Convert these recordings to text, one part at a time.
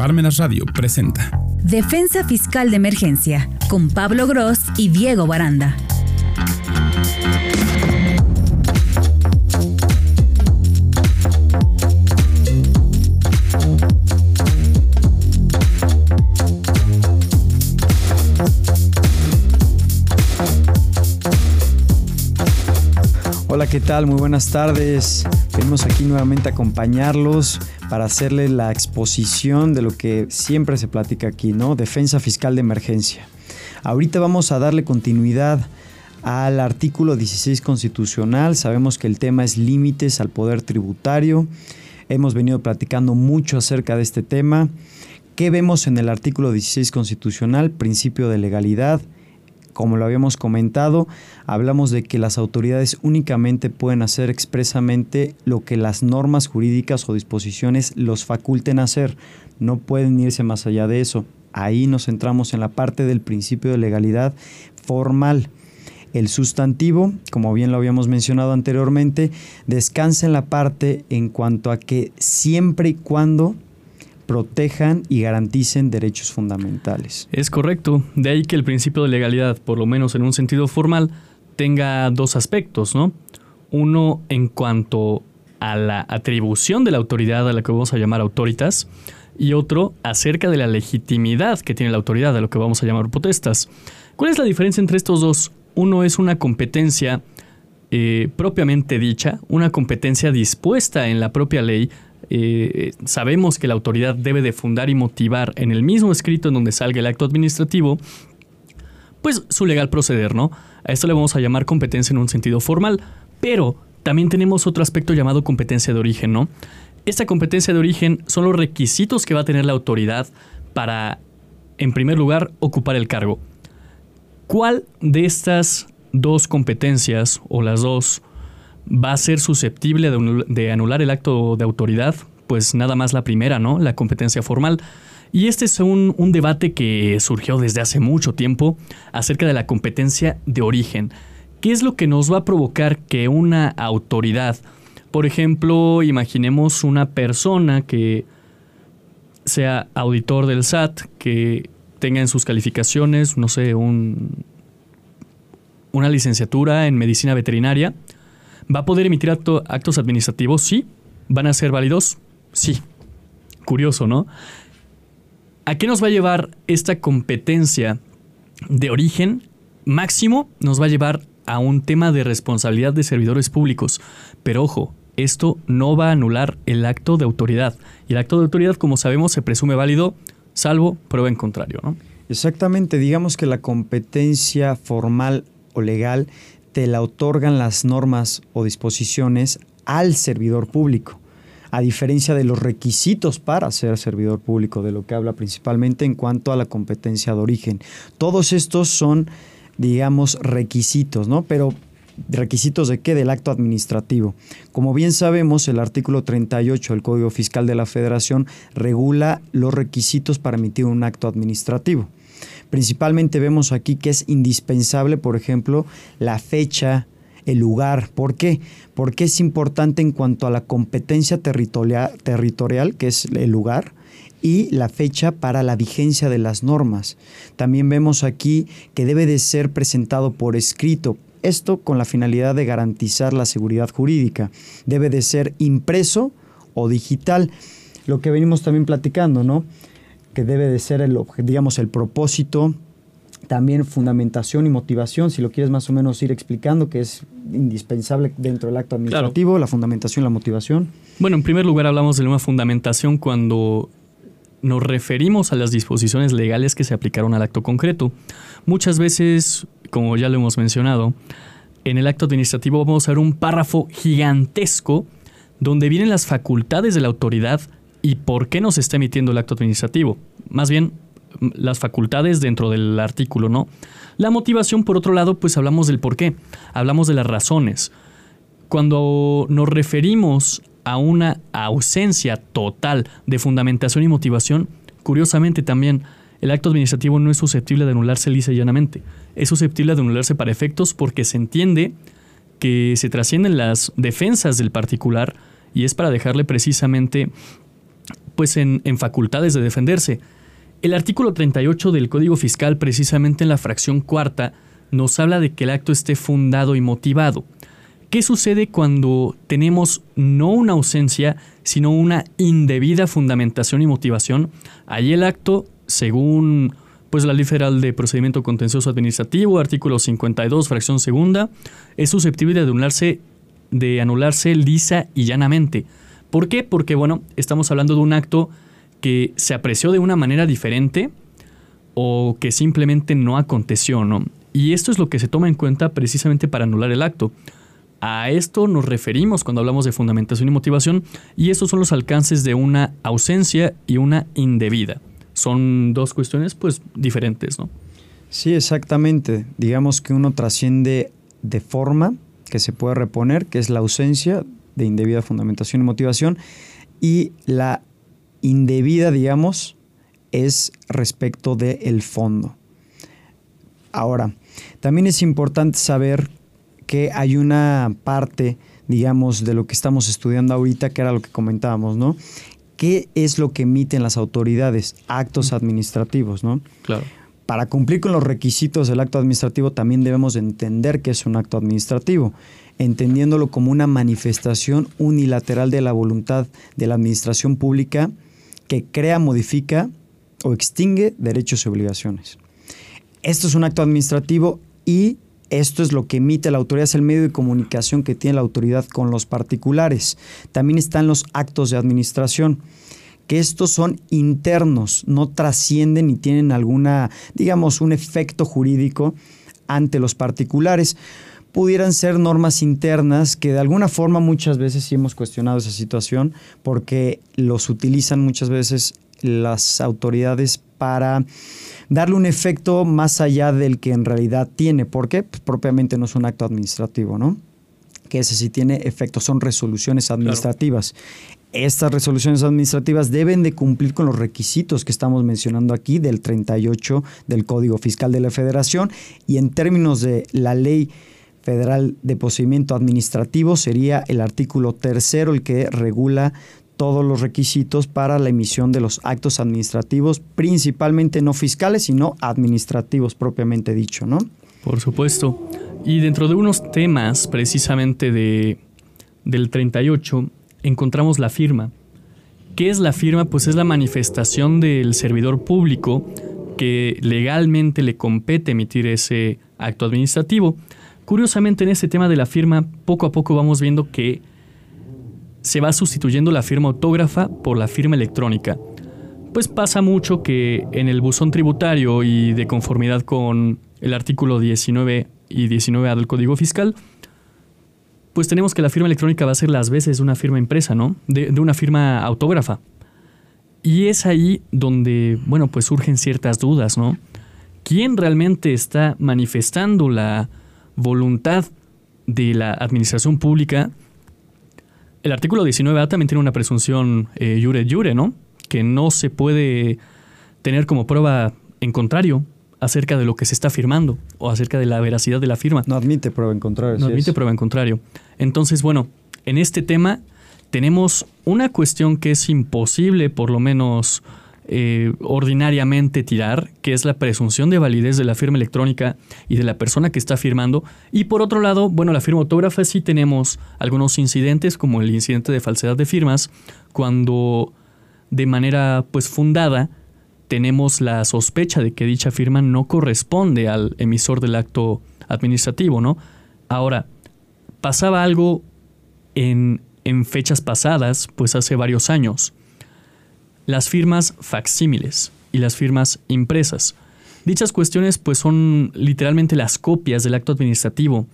Parmenas Radio presenta Defensa Fiscal de Emergencia con Pablo Gross y Diego Baranda. Hola, ¿qué tal? Muy buenas tardes. Venimos aquí nuevamente a acompañarlos para hacerle la exposición de lo que siempre se platica aquí, ¿no? Defensa fiscal de emergencia. Ahorita vamos a darle continuidad al artículo 16 constitucional. Sabemos que el tema es límites al poder tributario. Hemos venido platicando mucho acerca de este tema. ¿Qué vemos en el artículo 16 constitucional? Principio de legalidad como lo habíamos comentado, hablamos de que las autoridades únicamente pueden hacer expresamente lo que las normas jurídicas o disposiciones los faculten hacer, no pueden irse más allá de eso. Ahí nos centramos en la parte del principio de legalidad formal. El sustantivo, como bien lo habíamos mencionado anteriormente, descansa en la parte en cuanto a que siempre y cuando protejan y garanticen derechos fundamentales. Es correcto, de ahí que el principio de legalidad, por lo menos en un sentido formal, tenga dos aspectos, ¿no? Uno en cuanto a la atribución de la autoridad a la que vamos a llamar autoritas y otro acerca de la legitimidad que tiene la autoridad a lo que vamos a llamar potestas. ¿Cuál es la diferencia entre estos dos? Uno es una competencia eh, propiamente dicha, una competencia dispuesta en la propia ley eh, sabemos que la autoridad debe de fundar y motivar en el mismo escrito en donde salga el acto administrativo, pues su legal proceder, ¿no? A esto le vamos a llamar competencia en un sentido formal, pero también tenemos otro aspecto llamado competencia de origen, ¿no? Esta competencia de origen son los requisitos que va a tener la autoridad para, en primer lugar, ocupar el cargo. ¿Cuál de estas dos competencias o las dos va a ser susceptible de, anular el acto de autoridad, pues nada más la primera, ¿no? La competencia formal. Y este es un, debate que surgió desde hace mucho tiempo acerca de la competencia de origen. ¿Qué es lo que nos va a provocar que una autoridad, por ejemplo, imaginemos una persona que sea auditor del SAT, que tenga en sus calificaciones, no sé, un, una licenciatura en medicina veterinaria, ¿Va a poder emitir actos administrativos? Sí. ¿Van a ser válidos? Sí. Curioso, ¿no? ¿A qué nos va a llevar esta competencia de origen máximo? Nos va a llevar a un tema de responsabilidad de servidores públicos. Pero ojo, esto no va a anular el acto de autoridad. Y el acto de autoridad, como sabemos, se presume válido salvo prueba en contrario, ¿no? Exactamente, digamos que la competencia formal o legal te la otorgan las normas o disposiciones al servidor público, a diferencia de los requisitos para ser servidor público, de lo que habla principalmente en cuanto a la competencia de origen. Todos estos son, digamos, requisitos, ¿no? Pero requisitos de qué? Del acto administrativo. Como bien sabemos, el artículo 38 del Código Fiscal de la Federación regula los requisitos para emitir un acto administrativo. Principalmente vemos aquí que es indispensable, por ejemplo, la fecha, el lugar. ¿Por qué? Porque es importante en cuanto a la competencia territorial, territorial, que es el lugar, y la fecha para la vigencia de las normas. También vemos aquí que debe de ser presentado por escrito. Esto con la finalidad de garantizar la seguridad jurídica. Debe de ser impreso o digital. Lo que venimos también platicando, ¿no? Que debe de ser el, digamos, el propósito, también fundamentación y motivación, si lo quieres más o menos ir explicando, que es indispensable dentro del acto administrativo, la fundamentación, la motivación. Bueno, en primer lugar hablamos de una fundamentación cuando nos referimos a las disposiciones legales que se aplicaron al acto concreto. Muchas veces, como ya lo hemos mencionado, en el acto administrativo vamos a ver un párrafo gigantesco donde vienen las facultades de la autoridad y por qué nos está emitiendo el acto administrativo. Más bien, las facultades dentro del artículo, ¿no? La motivación, por otro lado, pues hablamos del por qué, hablamos de las razones. Cuando nos referimos a una ausencia total de fundamentación y motivación, curiosamente también el acto administrativo no es susceptible de anularse lisa y llanamente. Es susceptible de anularse para efectos porque se entiende que se trascienden las defensas del particular y es para dejarle precisamente pues en, facultades de defenderse. El artículo 38 del Código Fiscal, precisamente en la fracción cuarta, nos habla de que el acto esté fundado y motivado. ¿Qué sucede cuando tenemos no una ausencia, sino una indebida fundamentación y motivación? Ahí el acto, según pues la Ley Federal de Procedimiento Contencioso Administrativo, artículo 52, fracción segunda, es susceptible de anularse, de anularse lisa y llanamente. ¿Por qué? Porque, bueno, estamos hablando de un acto que se apreció de una manera diferente o que simplemente no aconteció, ¿no? Y esto es lo que se toma en cuenta precisamente para anular el acto. A esto nos referimos cuando hablamos de fundamentación y motivación y estos son los alcances de una ausencia y una indebida. Son dos cuestiones pues diferentes, ¿no? Sí, exactamente. Digamos que uno trasciende de forma que se puede reponer, que es la ausencia de indebida fundamentación y motivación, y la indebida, digamos, es respecto del fondo. Ahora, también es importante saber que hay una parte, digamos, de lo que estamos estudiando ahorita, que era lo que comentábamos, ¿no? ¿Qué es lo que emiten las autoridades? Actos administrativos, ¿no? Claro. Para cumplir con los requisitos del acto administrativo también debemos entender que es un acto administrativo, entendiéndolo como una manifestación unilateral de la voluntad de la administración pública que crea, modifica o extingue derechos y obligaciones. Esto es un acto administrativo y esto es lo que emite la autoridad, es el medio de comunicación que tiene la autoridad con los particulares. También están los actos de administración, que estos son internos, no trascienden ni tienen alguna, digamos, un efecto jurídico ante los particulares. Pudieran ser normas internas que de alguna forma muchas veces sí hemos cuestionado esa situación porque los utilizan muchas veces las autoridades para darle un efecto más allá del que en realidad tiene, porque pues, propiamente no es un acto administrativo, ¿no? Que ese sí tiene efecto, son resoluciones administrativas. Estas resoluciones administrativas deben de cumplir con los requisitos que estamos mencionando aquí del 38 del Código Fiscal de la Federación y en términos de la ley federal de procedimiento administrativo sería el artículo tercero el que regula todos los requisitos para la emisión de los actos administrativos, principalmente no fiscales, sino administrativos propiamente dicho, ¿no? Por supuesto. Y dentro de unos temas precisamente de, del 38 encontramos la firma. ¿Qué es la firma? Pues es la manifestación del servidor público que legalmente le compete emitir ese acto administrativo. Curiosamente en este tema de la firma, poco a poco vamos viendo que se va sustituyendo la firma autógrafa por la firma electrónica. Pues pasa mucho que en el buzón tributario y de conformidad con el artículo 19 y 19A del Código Fiscal, pues tenemos que la firma electrónica va a ser las veces una firma impresa, ¿no? De, de una firma autógrafa. Y es ahí donde, bueno, pues surgen ciertas dudas, ¿no? ¿Quién realmente está manifestando la voluntad de la administración pública el artículo 19A también tiene una presunción eh, jure jure, ¿no? Que no se puede tener como prueba en contrario acerca de lo que se está firmando o acerca de la veracidad de la firma. No admite prueba en contrario. No admite prueba en contrario. Entonces, bueno, en este tema tenemos una cuestión que es imposible, por lo menos eh, ordinariamente tirar, que es la presunción de validez de la firma electrónica y de la persona que está firmando. Y por otro lado, bueno, la firma autógrafa sí tenemos algunos incidentes, como el incidente de falsedad de firmas, cuando de manera pues fundada tenemos la sospecha de que dicha firma no corresponde al emisor del acto administrativo, ¿no? Ahora, pasaba algo en, en fechas pasadas, pues hace varios años las firmas facsímiles y las firmas impresas. Dichas cuestiones pues son literalmente las copias del acto administrativo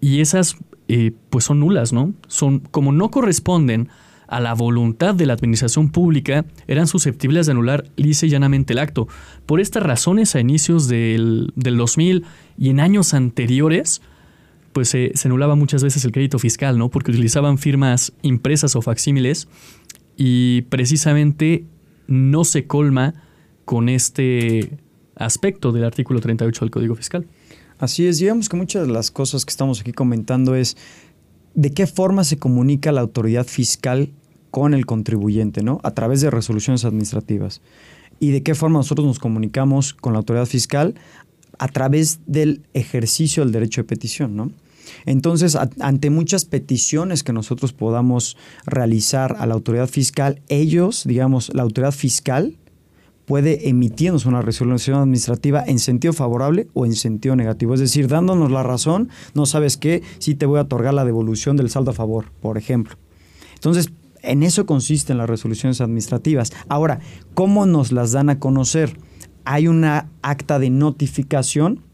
y esas eh, pues son nulas, ¿no? Son como no corresponden a la voluntad de la administración pública, eran susceptibles de anular lisa y llanamente el acto. Por estas razones, a inicios del, del 2000 y en años anteriores, pues se anulaba muchas veces el crédito fiscal, ¿no? Porque utilizaban firmas impresas o facsímiles y precisamente no se colma con este aspecto del artículo 38 del Código Fiscal. Así es, digamos que muchas de las cosas que estamos aquí comentando es de qué forma se comunica la autoridad fiscal con el contribuyente, ¿no? A través de resoluciones administrativas. ¿Y de qué forma nosotros nos comunicamos con la autoridad fiscal? A través del ejercicio del derecho de petición, ¿no? Entonces, ante muchas peticiones que nosotros podamos realizar a la autoridad fiscal, ellos, digamos, la autoridad fiscal puede emitirnos una resolución administrativa en sentido favorable o en sentido negativo. Es decir, dándonos la razón, no sabes qué, si te voy a otorgar la devolución del saldo a favor, por ejemplo. Entonces, en eso consisten las resoluciones administrativas. Ahora, ¿cómo nos las dan a conocer? Hay una acta de notificación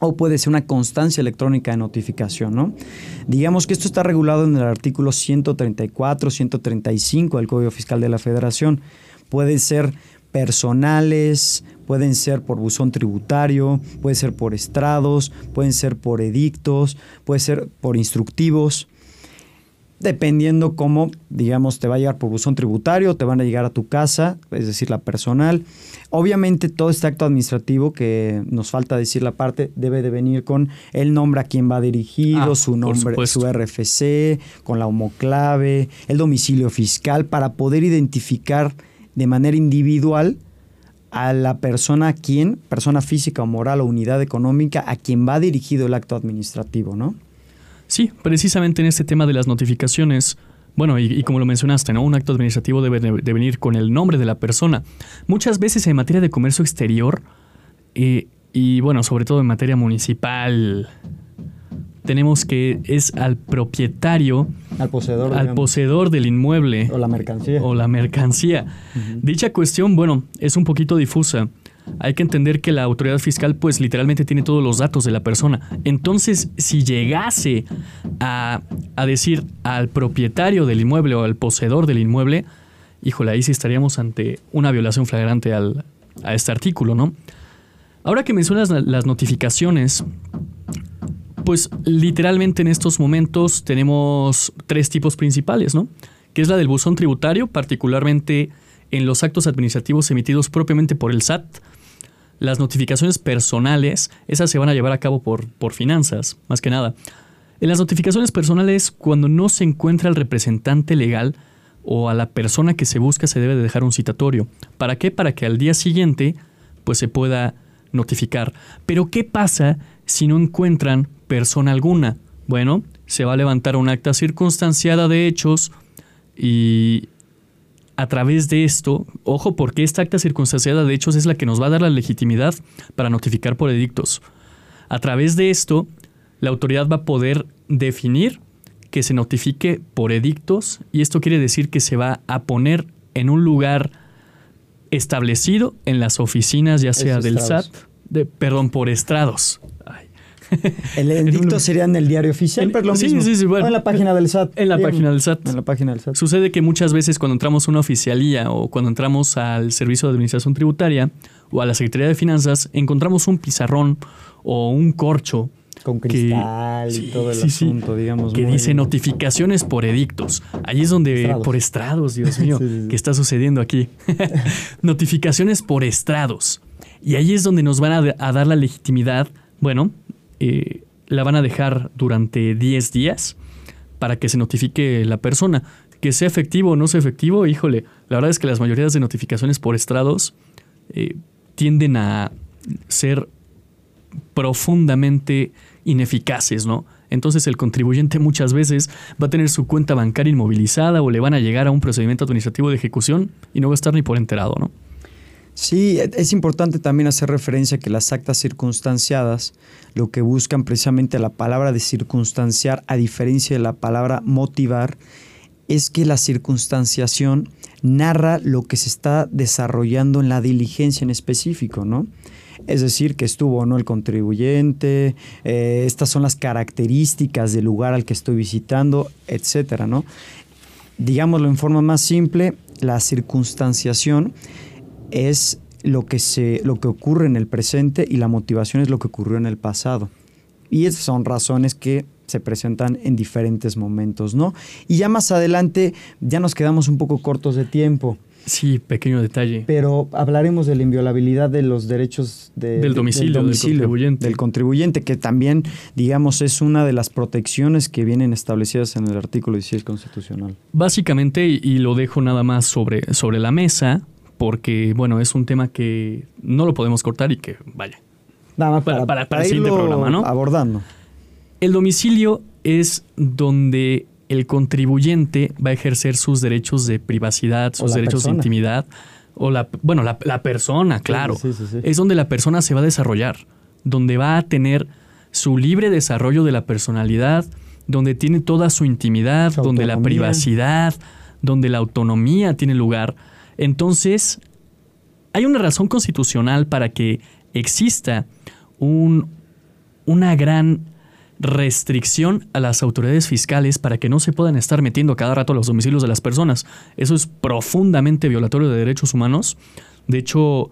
o puede ser una constancia electrónica de notificación, ¿no? Digamos que esto está regulado en el artículo 134, 135 del Código Fiscal de la Federación. Puede ser personales, pueden ser por buzón tributario, puede ser por estrados, pueden ser por edictos, puede ser por instructivos dependiendo cómo, digamos, te va a llegar por buzón tributario, te van a llegar a tu casa, es decir, la personal. Obviamente todo este acto administrativo que nos falta decir la parte debe de venir con el nombre a quien va dirigido, ah, su nombre, su RFC, con la homoclave, el domicilio fiscal para poder identificar de manera individual a la persona a quien, persona física o moral o unidad económica, a quien va dirigido el acto administrativo, ¿no? Sí, precisamente en este tema de las notificaciones, bueno, y, como lo mencionaste, ¿no? Un acto administrativo debe de, venir con el nombre de la persona. Muchas veces en materia de comercio exterior, eh, y bueno, sobre todo en materia municipal, tenemos que es al propietario, al poseedor, al poseedor del inmueble. O la mercancía. O la mercancía. Dicha cuestión, bueno, es un poquito difusa hay que entender que la autoridad fiscal pues literalmente tiene todos los datos de la persona. Entonces, si llegase a, decir al propietario del inmueble o al poseedor del inmueble, híjole, ahí sí estaríamos ante una violación flagrante al, a este artículo, ¿no? Ahora que mencionas las notificaciones, pues literalmente en estos momentos tenemos tres tipos principales, ¿no? Que es la del buzón tributario, particularmente en los actos administrativos emitidos propiamente por el SAT, las notificaciones personales, esas se van a llevar a cabo por, por finanzas, más que nada. En las notificaciones personales, cuando no se encuentra el representante legal o a la persona que se busca, se debe de dejar un citatorio. ¿Para qué? Para que al día siguiente pues se pueda notificar. Pero ¿qué pasa si no encuentran persona alguna? Bueno, se va a levantar un acta circunstanciada de hechos y a través de esto, ojo, porque esta acta circunstanciada de hechos es la que nos va a dar la legitimidad para notificar por edictos. A través de esto, la autoridad va a poder definir que se notifique por edictos y esto quiere decir que se va a poner en un lugar establecido en las oficinas, ya sea del SAT, de, perdón, por estrados. El edicto sería en el diario oficial, pero lo mismo. Sí, sí, bueno. en la página del SAT. En la página del SAT. En la página del SAT. Sucede que muchas veces cuando entramos a una oficialía o cuando entramos al Servicio de Administración Tributaria o a la Secretaría de Finanzas, encontramos un pizarrón o un corcho con cristal y todo el asunto, digamos. Que dice notificaciones por edictos. Allí es donde, por estrados, Dios mío, ¿qué está sucediendo aquí? notificaciones por estrados. Y ahí es donde nos van a dar la legitimidad, bueno, eh, la van a dejar durante 10 días para que se notifique la persona. Que sea efectivo o no sea efectivo, híjole, la verdad es que las mayorías de notificaciones por estrados eh, tienden a ser profundamente ineficaces, ¿no? Entonces el contribuyente muchas veces va a tener su cuenta bancaria inmovilizada o le van a llegar a un procedimiento administrativo de ejecución y no va a estar ni por enterado, ¿no? Sí, es importante también hacer referencia que las actas circunstanciadas lo que buscan precisamente la palabra de circunstanciar, a diferencia de la palabra motivar, es que la circunstanciación narra lo que se está desarrollando en la diligencia en específico, ¿no? Es decir, que estuvo o no el contribuyente, eh, estas son las características del lugar al que estoy visitando, etcétera, ¿no? Digámoslo en forma más simple, la circunstanciación es lo que, se, lo que ocurre en el presente y la motivación es lo que ocurrió en el pasado. Y esas son razones que se presentan en diferentes momentos, ¿no? Y ya más adelante ya nos quedamos un poco cortos de tiempo. Sí, pequeño detalle. Pero hablaremos de la inviolabilidad de los derechos de- Del de- domicilio, del contribuyente. del contribuyente, que también, digamos, es una de las protecciones que vienen establecidas en el artículo 16 constitucional. Básicamente, y- y lo dejo nada más sobre, sobre la mesa, porque, bueno, es un tema que no lo podemos cortar y que, vaya. Nada más Para- para, para- para para el siguiente programa, ¿no? abordando. El domicilio es donde el contribuyente va a ejercer sus derechos de privacidad, sus derechos persona. de intimidad, o la, bueno, la, la persona, claro. sí, sí, sí. Es donde la persona se va a desarrollar, donde va a tener su libre desarrollo de la personalidad, donde tiene toda su intimidad, Su donde la privacidad, donde la autonomía tiene lugar. Entonces, hay una razón constitucional para que exista un, una gran restricción a las autoridades fiscales para que no se puedan estar metiendo cada rato a los domicilios de las personas. Eso es profundamente violatorio de derechos humanos. De hecho,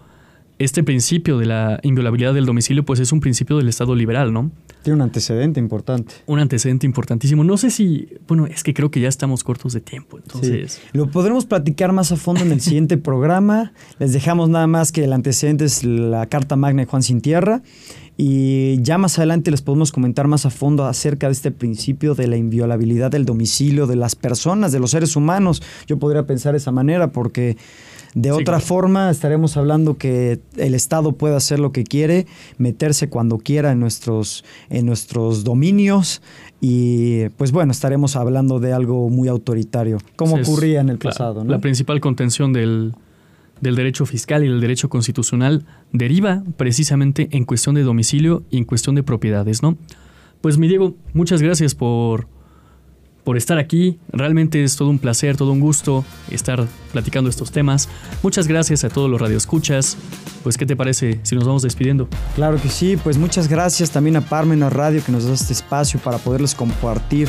este principio de la inviolabilidad del domicilio pues es un principio del Estado liberal, ¿no? Tiene un antecedente importante. Un antecedente importantísimo. No sé si, bueno, es que creo que ya estamos cortos de tiempo, entonces... Sí. Lo podremos platicar más a fondo en el siguiente programa. Les dejamos nada más que el antecedente es la Carta Magna de Juan Sin Tierra. Y ya más adelante les podemos comentar más a fondo acerca de este principio de la inviolabilidad del domicilio de las personas, de los seres humanos. Yo podría pensar de esa manera porque de Sí, otra claro. forma estaremos hablando que el Estado puede hacer lo que quiere, meterse cuando quiera en nuestros, en nuestros dominios y pues bueno, estaremos hablando de algo muy autoritario, como Es- ocurría en el pasado. ¿no? La principal contención del, del derecho fiscal y del derecho constitucional deriva precisamente en cuestión de domicilio y en cuestión de propiedades, ¿no? Pues mi Diego, muchas gracias por, por estar aquí. Realmente es todo un placer, todo un gusto estar platicando estos temas. Muchas gracias a todos los radioescuchas. Pues, ¿qué te parece si nos vamos despidiendo? Claro que sí, pues muchas gracias también a Parmenas Radio que nos da este espacio para poderles compartir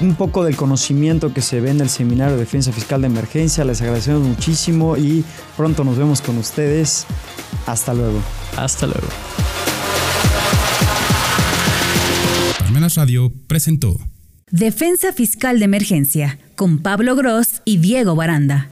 un poco del conocimiento que se ve en el Seminario de Defensa Fiscal de Emergencia. Les agradecemos muchísimo y pronto nos vemos con ustedes. Hasta luego. Hasta luego. Parmenas Radio presentó Defensa Fiscal de Emergencia con Pablo Gross y Diego Baranda.